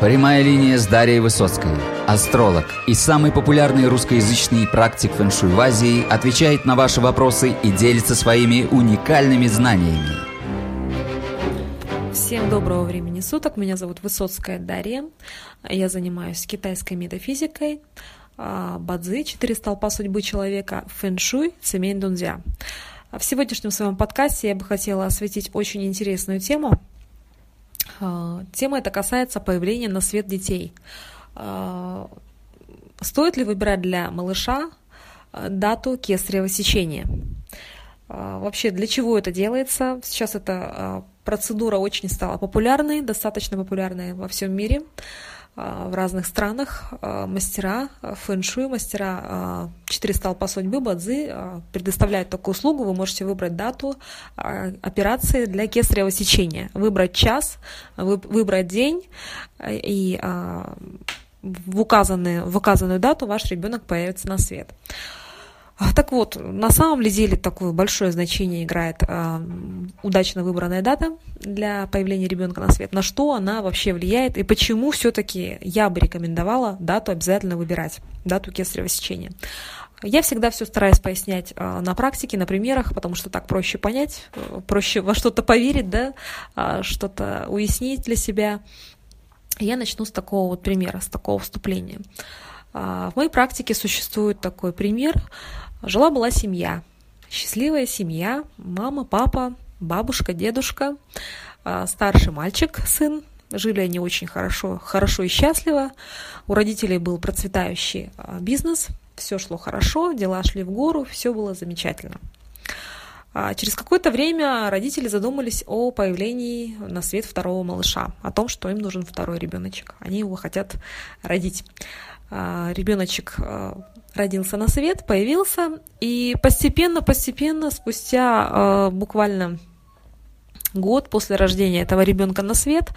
Прямая линия с Дарьей Высоцкой. Астролог и самый популярный русскоязычный практик фэншуй в Азии отвечает на ваши вопросы и делится своими уникальными знаниями. Всем доброго времени суток. Меня зовут Высоцкая Дарья. Я занимаюсь китайской метафизикой, а, бадзи, четыре столпа судьбы человека, фэншуй, цемень дунзя. В сегодняшнем своем подкасте я бы хотела осветить очень интересную тему – тема эта касается появления на свет детей. А, стоит ли выбирать для малыша а, дату кесарево сечения? Вообще, для чего это делается? Сейчас эта процедура очень стала популярной, достаточно популярной во всем мире. А, в разных странах а, мастера а, фэншуй, мастера четыре столпа судьбы, бадзи предоставляют такую услугу. Вы можете выбрать дату операции для кесарево сечения, выбрать час, выбрать день и в указанную, в указанную дату ваш ребенок появится на свет. Так вот, на самом ли деле такое большое значение играет э, удачно выбранная дата для появления ребенка на свет? На что она вообще влияет и почему все-таки я бы рекомендовала дату обязательно выбирать, дату кесарево сечения? Я всегда все стараюсь пояснять э, на практике, на примерах, потому что так проще понять, э, проще во что-то поверить, да, что-то уяснить для себя. Я начну с такого вот примера, с такого вступления. В моей практике существует такой пример. Жила-была семья, счастливая семья, мама, папа, бабушка, дедушка, а, старший мальчик, сын. Жили они очень хорошо, хорошо и счастливо. У родителей был процветающий а, бизнес, все шло хорошо, дела шли в гору, все было замечательно. А через какое-то время родители задумались о появлении на свет второго малыша, о том, что им нужен второй ребеночек. Они его хотят родить. Ребеночек родился на свет, появился, и постепенно-постепенно, спустя э, буквально год после рождения этого ребенка на свет,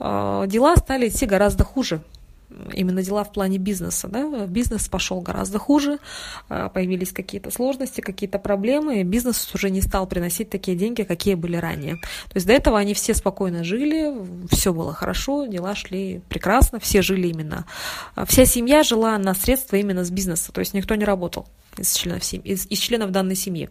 э, дела стали идти гораздо хуже именно дела в плане бизнеса. Да? Бизнес пошел гораздо хуже, а, появились какие-то сложности, какие-то проблемы, бизнес уже не стал приносить такие деньги, какие были ранее. То есть до этого они все спокойно жили, все было хорошо, дела шли прекрасно, все жили именно. Вся семья жила на средства именно с бизнеса, то есть никто не работал из членов, семьи, из, из членов данной семьи.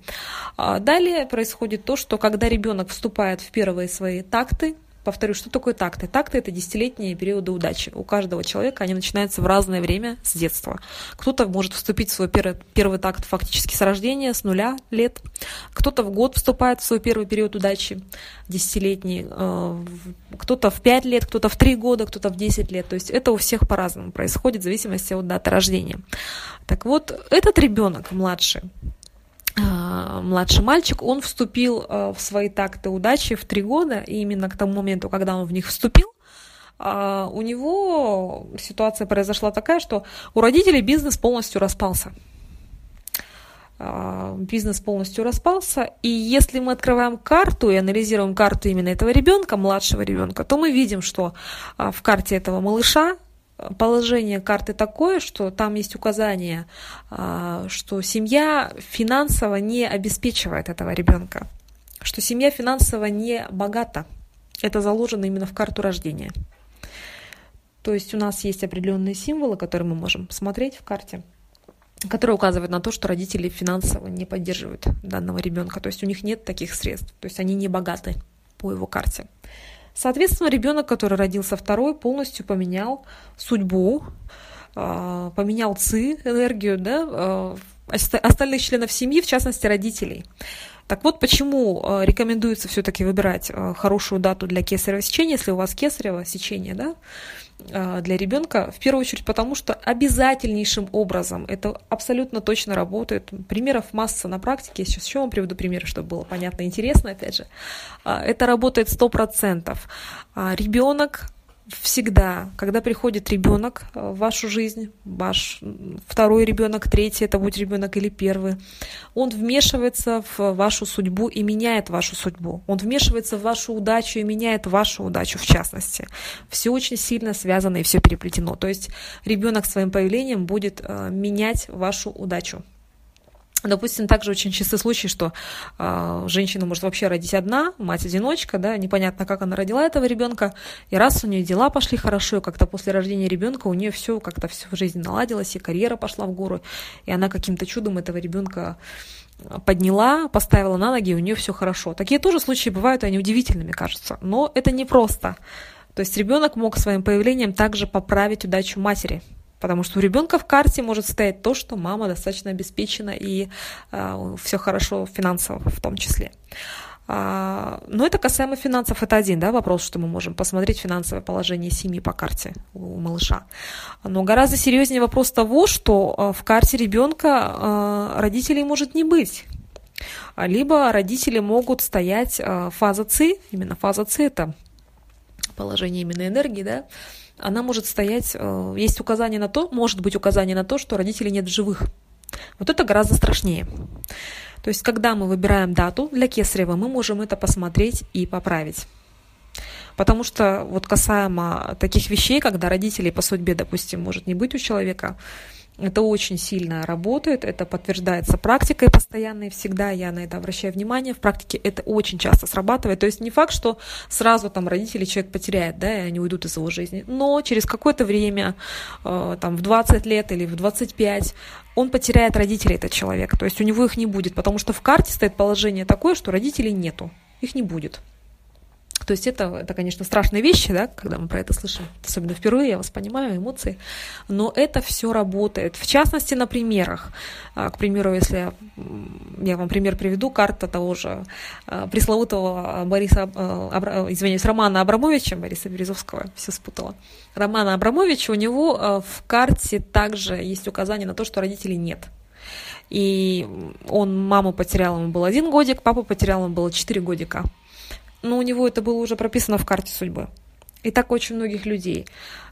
А, далее происходит то, что когда ребенок вступает в первые свои такты, Повторю, что такое такты? Такты – это десятилетние периоды удачи. У каждого человека они начинаются в разное время с детства. Кто-то может вступить в свой первый, первый такт фактически с рождения, с нуля лет. Кто-то в год вступает в свой первый период удачи, десятилетний. Э, кто-то в пять лет, кто-то в три года, кто-то в десять лет. То есть это у всех по-разному происходит в зависимости от даты рождения. Так вот, этот ребенок младший, младший мальчик, он вступил а, в свои такты удачи в три года, и именно к тому моменту, когда он в них вступил, а, у него ситуация произошла такая, что у родителей бизнес полностью распался. Бизнес полностью распался, и если мы открываем карту и анализируем карту именно этого ребенка, младшего ребенка, то мы видим, что в карте этого малыша положение карты такое, что там есть указание, а, что семья финансово не обеспечивает этого ребенка, что семья финансово не богата. Это заложено именно в карту рождения. То есть у нас есть определенные символы, которые мы можем посмотреть в карте, которые указывают на то, что родители финансово не поддерживают данного ребенка. То есть у них нет таких средств, то есть они не богаты по его карте. Соответственно, ребенок, который родился второй, полностью поменял судьбу, а, поменял ЦИ, энергию, да, а, остальных членов семьи, в частности родителей. Так вот, почему а, рекомендуется все-таки выбирать хорошую дату для кесарево сечения, если у вас кесарево сечение, да, для ребенка, в первую очередь потому, что обязательнейшим образом это абсолютно точно работает. Примеров масса на практике. Я сейчас еще вам приведу примеры, чтобы было понятно и интересно, опять же. А, это работает 100%. А, ребенок всегда, когда приходит ребенок в вашу жизнь, ваш второй ребенок, третий, это будет ребенок или первый, он вмешивается в вашу судьбу и меняет вашу судьбу. Он вмешивается в вашу удачу и меняет вашу удачу в частности. Все очень сильно связано и все переплетено. То есть ребенок своим появлением будет э, менять вашу удачу. Допустим, также очень частый случай, что э, женщина может вообще родить одна, мать-одиночка, да, непонятно, как она родила этого ребенка, и раз у нее дела пошли хорошо, и как-то после рождения ребенка у нее все как-то все в жизни наладилось, и карьера пошла в гору, и она каким-то чудом этого ребенка подняла, поставила на ноги, и у нее все хорошо. Такие тоже случаи бывают, они удивительными кажутся, но это не просто. То есть ребенок мог своим появлением также поправить удачу матери, Потому что у ребенка в карте может стоять то, что мама достаточно обеспечена и э, все хорошо финансово в том числе. А, но это касаемо финансов, это один да, вопрос, что мы можем посмотреть финансовое положение семьи по карте у малыша. Но гораздо серьезнее вопрос того, что а, в карте ребенка а, родителей может не быть. Либо родители могут стоять фаза ЦИ, именно фаза ЦИ это положение именно энергии, да, она может стоять, э, есть указание на то, может быть указание на то, что родителей нет в живых. Вот это гораздо страшнее. То есть, когда мы выбираем дату для кесарева, мы можем это посмотреть и поправить. Потому что вот касаемо таких вещей, когда родителей по судьбе, допустим, может не быть у человека, это очень сильно работает, это подтверждается практикой постоянной всегда, я на это обращаю внимание, в практике это очень часто срабатывает. То есть не факт, что сразу там родители человек потеряет, да, и они уйдут из его жизни, но через какое-то время, э, там в 20 лет или в 25, он потеряет родителей, этот человек, то есть у него их не будет, потому что в карте стоит положение такое, что родителей нету, их не будет. То есть это, это, конечно, страшные вещи, да, когда мы про это слышим, особенно впервые, я вас понимаю, эмоции, но это все работает. В частности, на примерах. А, к примеру, если я вам пример приведу, карта того же а, пресловутого Бориса, а, извиняюсь, Романа Абрамовича, Бориса Березовского, все спутала. Романа Абрамовича, у него в карте также есть указание на то, что родителей нет. И он маму потерял, ему был один годик, папу потерял, ему было четыре годика но у него это было уже прописано в карте судьбы. И так очень многих людей.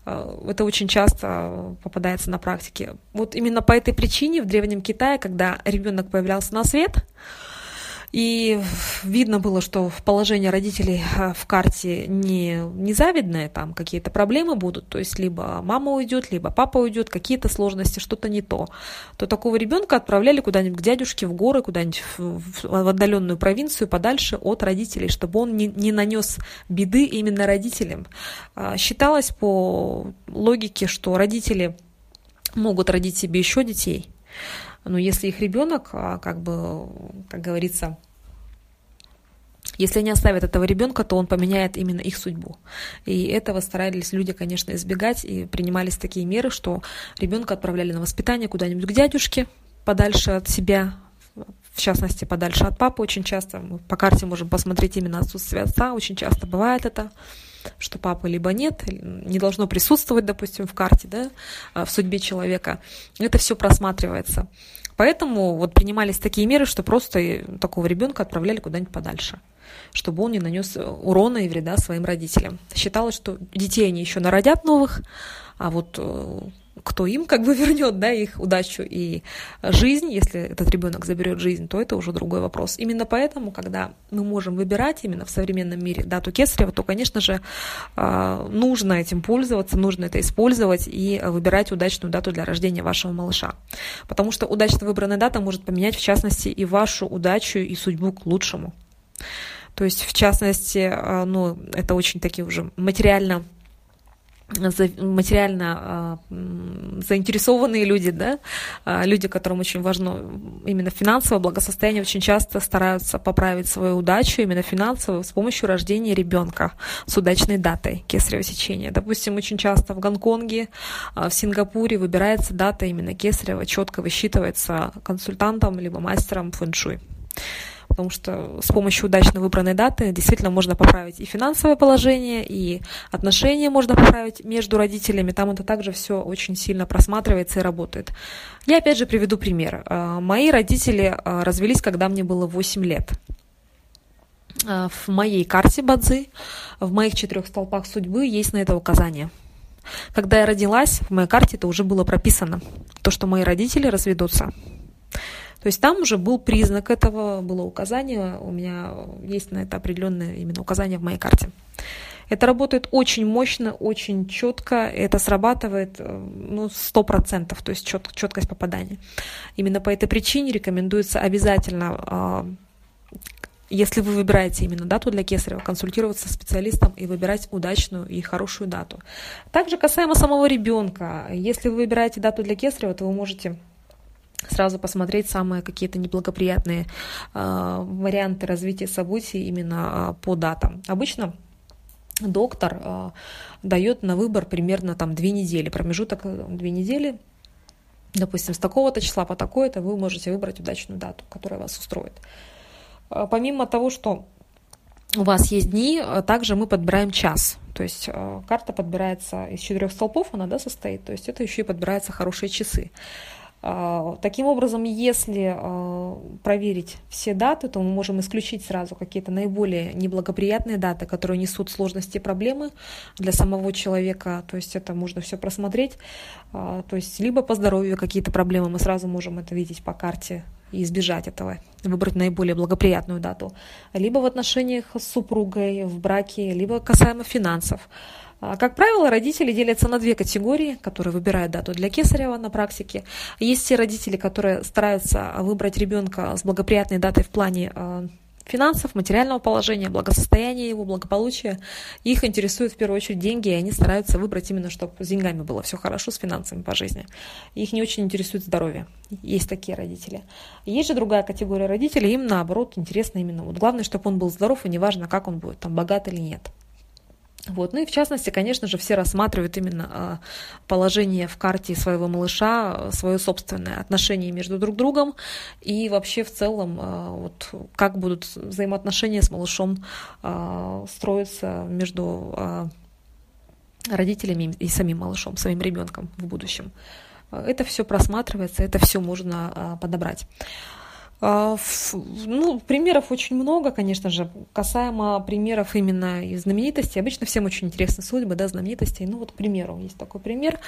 Э, это очень часто попадается на практике. Вот именно по этой причине в Древнем Китае, когда ребенок появлялся на свет, и видно было, что в положении родителей э, в карте не, не завидное, там какие-то проблемы будут, то есть либо мама уйдет, либо папа уйдет, какие-то сложности, что-то не то, то такого ребенка отправляли куда-нибудь к дядюшке в горы, куда-нибудь в, в отдаленную провинцию, подальше от родителей, чтобы он не, не нанес беды именно родителям. А, считалось по логике, что родители могут родить себе еще детей, но если их ребенок, а, как бы, как говорится, если они оставят этого ребенка, то он поменяет именно их судьбу. И этого старались люди, конечно, избегать, и принимались такие меры, что ребенка отправляли на воспитание куда-нибудь к дядюшке, подальше от себя, в частности, подальше от папы очень часто. Мы по карте можем посмотреть именно отсутствие отца, очень часто бывает это что папы либо нет, не должно присутствовать, допустим, в карте, да, а, в судьбе человека. Это все просматривается. Поэтому вот принимались такие меры, что просто такого ребенка отправляли куда-нибудь подальше, чтобы он не нанес урона и вреда своим родителям. Считалось, что детей они еще народят новых, а вот э, кто им как бы вернет, да, их удачу и жизнь, если этот ребенок заберет жизнь, то это уже другой вопрос. Именно поэтому, когда мы можем выбирать именно в современном мире дату Кесарева, то, конечно же, а, нужно этим пользоваться, нужно это использовать и выбирать удачную дату для рождения вашего малыша. Потому что удачно выбранная дата может поменять, в частности, и вашу удачу и судьбу к лучшему. То есть, в частности, а, ну, это очень такие уже материально материально а, заинтересованные люди, да, а, люди, которым очень важно именно финансовое благосостояние, очень часто стараются поправить свою удачу именно финансово с помощью рождения ребенка с удачной датой кесарево сечения. Допустим, очень часто в Гонконге, а, в Сингапуре выбирается дата именно кесарева, четко высчитывается консультантом либо мастером фэншуй потому что с помощью удачно выбранной даты действительно можно поправить и финансовое положение, и отношения можно поправить между родителями. Там это также все очень сильно просматривается и работает. Я опять же приведу пример. А, мои родители а, развелись, когда мне было 8 лет. А, в моей карте Бадзи, в моих четырех столпах судьбы есть на это указание. Когда я родилась, в моей карте это уже было прописано, то, что мои родители разведутся. То есть там уже был признак этого, было указание, у меня есть на это определенное именно указание в моей карте. Это работает очень мощно, очень четко, это срабатывает э, ну, 100%, то есть чет, четкость попадания. Именно по этой причине рекомендуется обязательно а, если вы выбираете именно дату для кесарева, консультироваться с специалистом и выбирать удачную и хорошую дату. Также касаемо самого ребенка, если вы выбираете дату для кесарева, то вы можете сразу посмотреть самые какие-то неблагоприятные э, варианты развития событий именно э, по датам. Обычно доктор э, дает на выбор примерно там две недели, промежуток две недели, допустим, с такого-то числа по такое-то вы можете выбрать удачную дату, которая вас устроит. Э, помимо того, что у вас есть дни, э, также мы подбираем час. То есть э, карта подбирается из четырех столпов, она да, состоит, то есть это еще и подбираются хорошие часы. Таким образом, если проверить все даты, то мы можем исключить сразу какие-то наиболее неблагоприятные даты, которые несут сложности и проблемы для самого человека. То есть это можно все просмотреть. То есть либо по здоровью какие-то проблемы, мы сразу можем это видеть по карте и избежать этого, выбрать наиболее благоприятную дату, либо в отношениях с супругой, в браке, либо касаемо финансов. А, как правило, родители делятся на две категории, которые выбирают дату для кесарева на практике. Есть те родители, которые стараются выбрать ребенка с благоприятной датой в плане а, финансов, материального положения, благосостояния его, благополучия. Их интересуют в первую очередь деньги, и они стараются выбрать именно, чтобы с деньгами было все хорошо, с финансами по жизни. Их не очень интересует здоровье. Есть такие родители. Есть же другая категория родителей, им наоборот интересно именно. Вот главное, чтобы он был здоров, и неважно, как он будет, там богат или нет. Вот. Ну и в частности, конечно же, все рассматривают именно а, положение в карте своего малыша, а, свое собственное отношение между друг другом и вообще в целом, а, вот, как будут взаимоотношения с малышом строиться между родителями и самим малышом, самим ребенком в будущем. Это все просматривается, это все можно подобрать. А, ну, примеров очень много, конечно же. Касаемо примеров именно из знаменитостей, обычно всем очень интересны судьбы, да, знаменитостей. Ну, вот, к примеру, есть такой пример.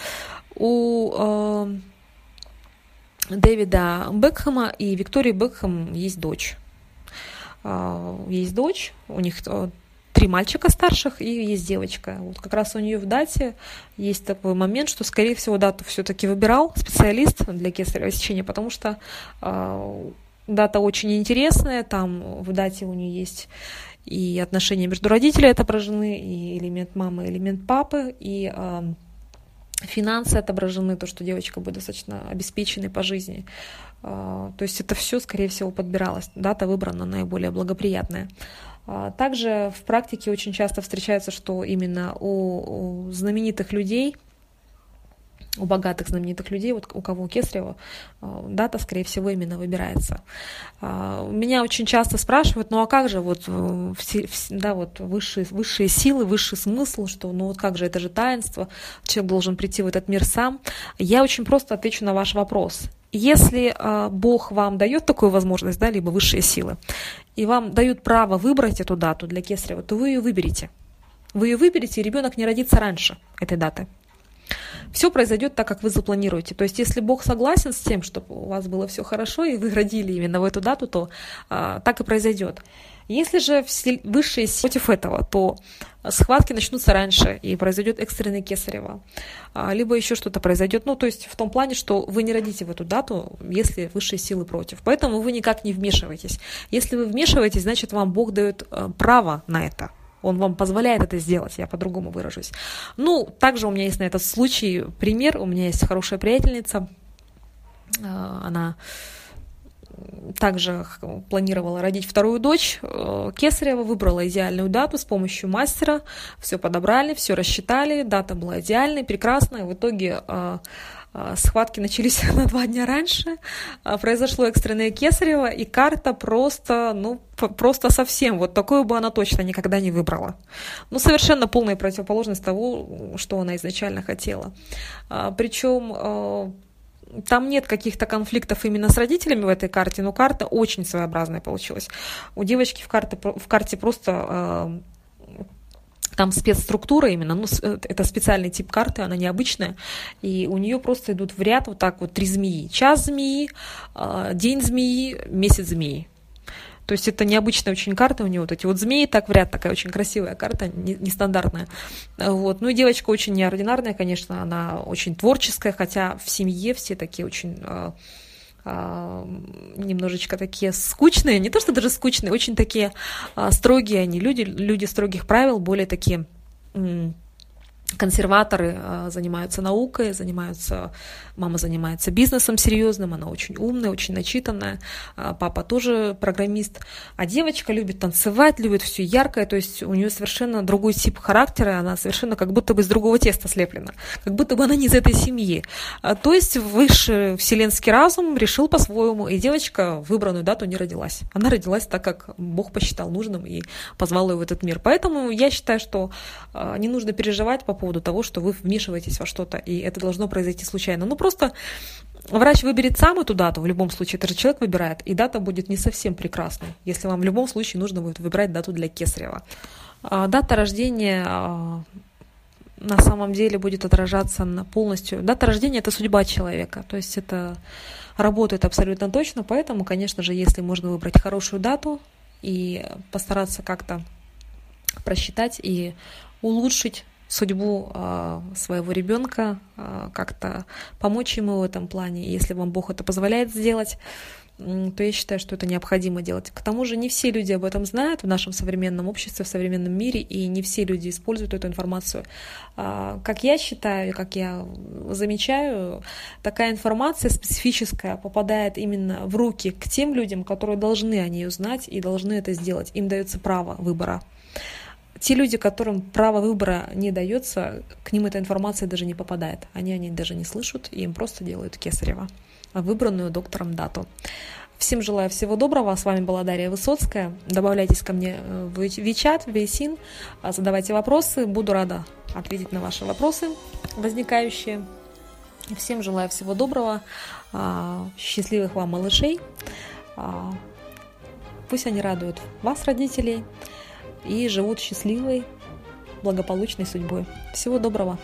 У э, Дэвида Бекхэма и Виктории Бекхэм есть дочь. Э, есть дочь, у них три мальчика старших и есть девочка. Вот как раз у нее в дате есть такой момент, что, скорее всего, дату все-таки выбирал специалист для кесарево сечения, потому что э, дата очень интересная, там в дате у нее есть и отношения между родителями отображены, и элемент мамы, и элемент папы, и э, финансы отображены, то, что девочка будет достаточно обеспеченной по жизни. Э, то есть это все, скорее всего, подбиралось. Дата выбрана наиболее благоприятная. Также в практике очень часто встречается, что именно у, у знаменитых людей – у богатых знаменитых людей, вот у кого у Кесарева, э, дата, скорее всего, именно выбирается. А, меня очень часто спрашивают, ну а как же вот, э, да, вот высшие, высшие силы, высший смысл, что ну вот как же, это же таинство, человек должен прийти в этот мир сам. Я очень просто отвечу на ваш вопрос. Если э, Бог вам дает такую возможность, да, либо высшие силы, и вам дают право выбрать эту дату для Кесарева, то вы ее выберете. Вы ее выберете, и ребенок не родится раньше этой даты все произойдет так, как вы запланируете. То есть, если Бог согласен с тем, чтобы у вас было все хорошо, и вы родили именно в эту дату, то а, так и произойдет. Если же высшие силы против этого, то схватки начнутся раньше, и произойдет экстренный кесарево. А, либо еще что-то произойдет. Ну, то есть в том плане, что вы не родите в эту дату, если высшие силы против. Поэтому вы никак не вмешиваетесь. Если вы вмешиваетесь, значит, вам Бог дает э, право на это. Он вам позволяет это сделать, я по-другому выражусь. Ну, также у меня есть на этот случай пример. У меня есть хорошая приятельница. А, она также планировала родить вторую дочь. Э, Кесарева выбрала идеальную дату с помощью мастера. Все подобрали, все рассчитали. Дата была идеальной, прекрасная. В итоге а, а, схватки начались на два дня раньше, произошло экстренное кесарево, и карта просто, ну, просто совсем, вот такую бы она точно никогда не выбрала. Ну, совершенно полная противоположность того, что она изначально хотела. Причем там нет каких-то конфликтов именно с родителями в этой карте, но карта очень своеобразная получилась. У девочки в карте, в карте просто там спецструктура именно, ну, э, это специальный тип карты, она необычная, и у нее просто идут в ряд вот так вот три змеи. Час змеи, а, день змеи, месяц змеи. То есть это необычная очень карта у нее, вот эти вот змеи так в ряд, такая очень красивая карта, нестандартная. Вот. Ну и девочка очень неординарная, конечно, она очень творческая, хотя в семье все такие очень а, а, немножечко такие скучные, не то что даже скучные, очень такие а, строгие они люди, люди строгих правил, более такие консерваторы а, занимаются наукой, занимаются, мама занимается бизнесом серьезным, она очень умная, очень начитанная, а, папа тоже программист, а девочка любит танцевать, любит все яркое, то есть у нее совершенно другой тип характера, она совершенно как будто бы из другого теста слеплена, как будто бы она не из этой семьи. А, то есть высший вселенский разум решил по-своему, и девочка выбранную дату не родилась. Она родилась так, как Бог посчитал нужным и позвал ее в этот мир. Поэтому я считаю, что не нужно переживать по поводу того, что вы вмешиваетесь во что-то, и это должно произойти случайно. Ну, просто врач выберет сам эту дату, в любом случае, это же человек выбирает, и дата будет не совсем прекрасной, если вам в любом случае нужно будет выбирать дату для кесарева. А, дата рождения а, на самом деле будет отражаться на полностью. Дата рождения – это судьба человека, то есть это работает абсолютно точно, поэтому, конечно же, если можно выбрать хорошую дату и постараться как-то просчитать и улучшить судьбу э, своего ребенка, э, как-то помочь ему в этом плане. Если вам Бог это позволяет сделать, то я считаю, что это необходимо делать. К тому же не все люди об этом знают в нашем современном обществе, в современном мире, и не все люди используют эту информацию. Как я считаю, как я замечаю, такая информация специфическая попадает именно в руки к тем людям, которые должны о ней узнать и должны это сделать. Им дается право выбора те люди, которым право выбора не дается, к ним эта информация даже не попадает. Они о ней даже не слышат, и им просто делают кесарево, выбранную доктором дату. Всем желаю всего доброго. С вами была Дарья Высоцкая. Добавляйтесь ко мне в WeChat, в Вейсин, задавайте вопросы. Буду рада ответить на ваши вопросы возникающие. Всем желаю всего доброго, а, счастливых вам малышей. А, пусть они радуют вас, родителей, и живут счастливой, благополучной судьбой. Всего доброго!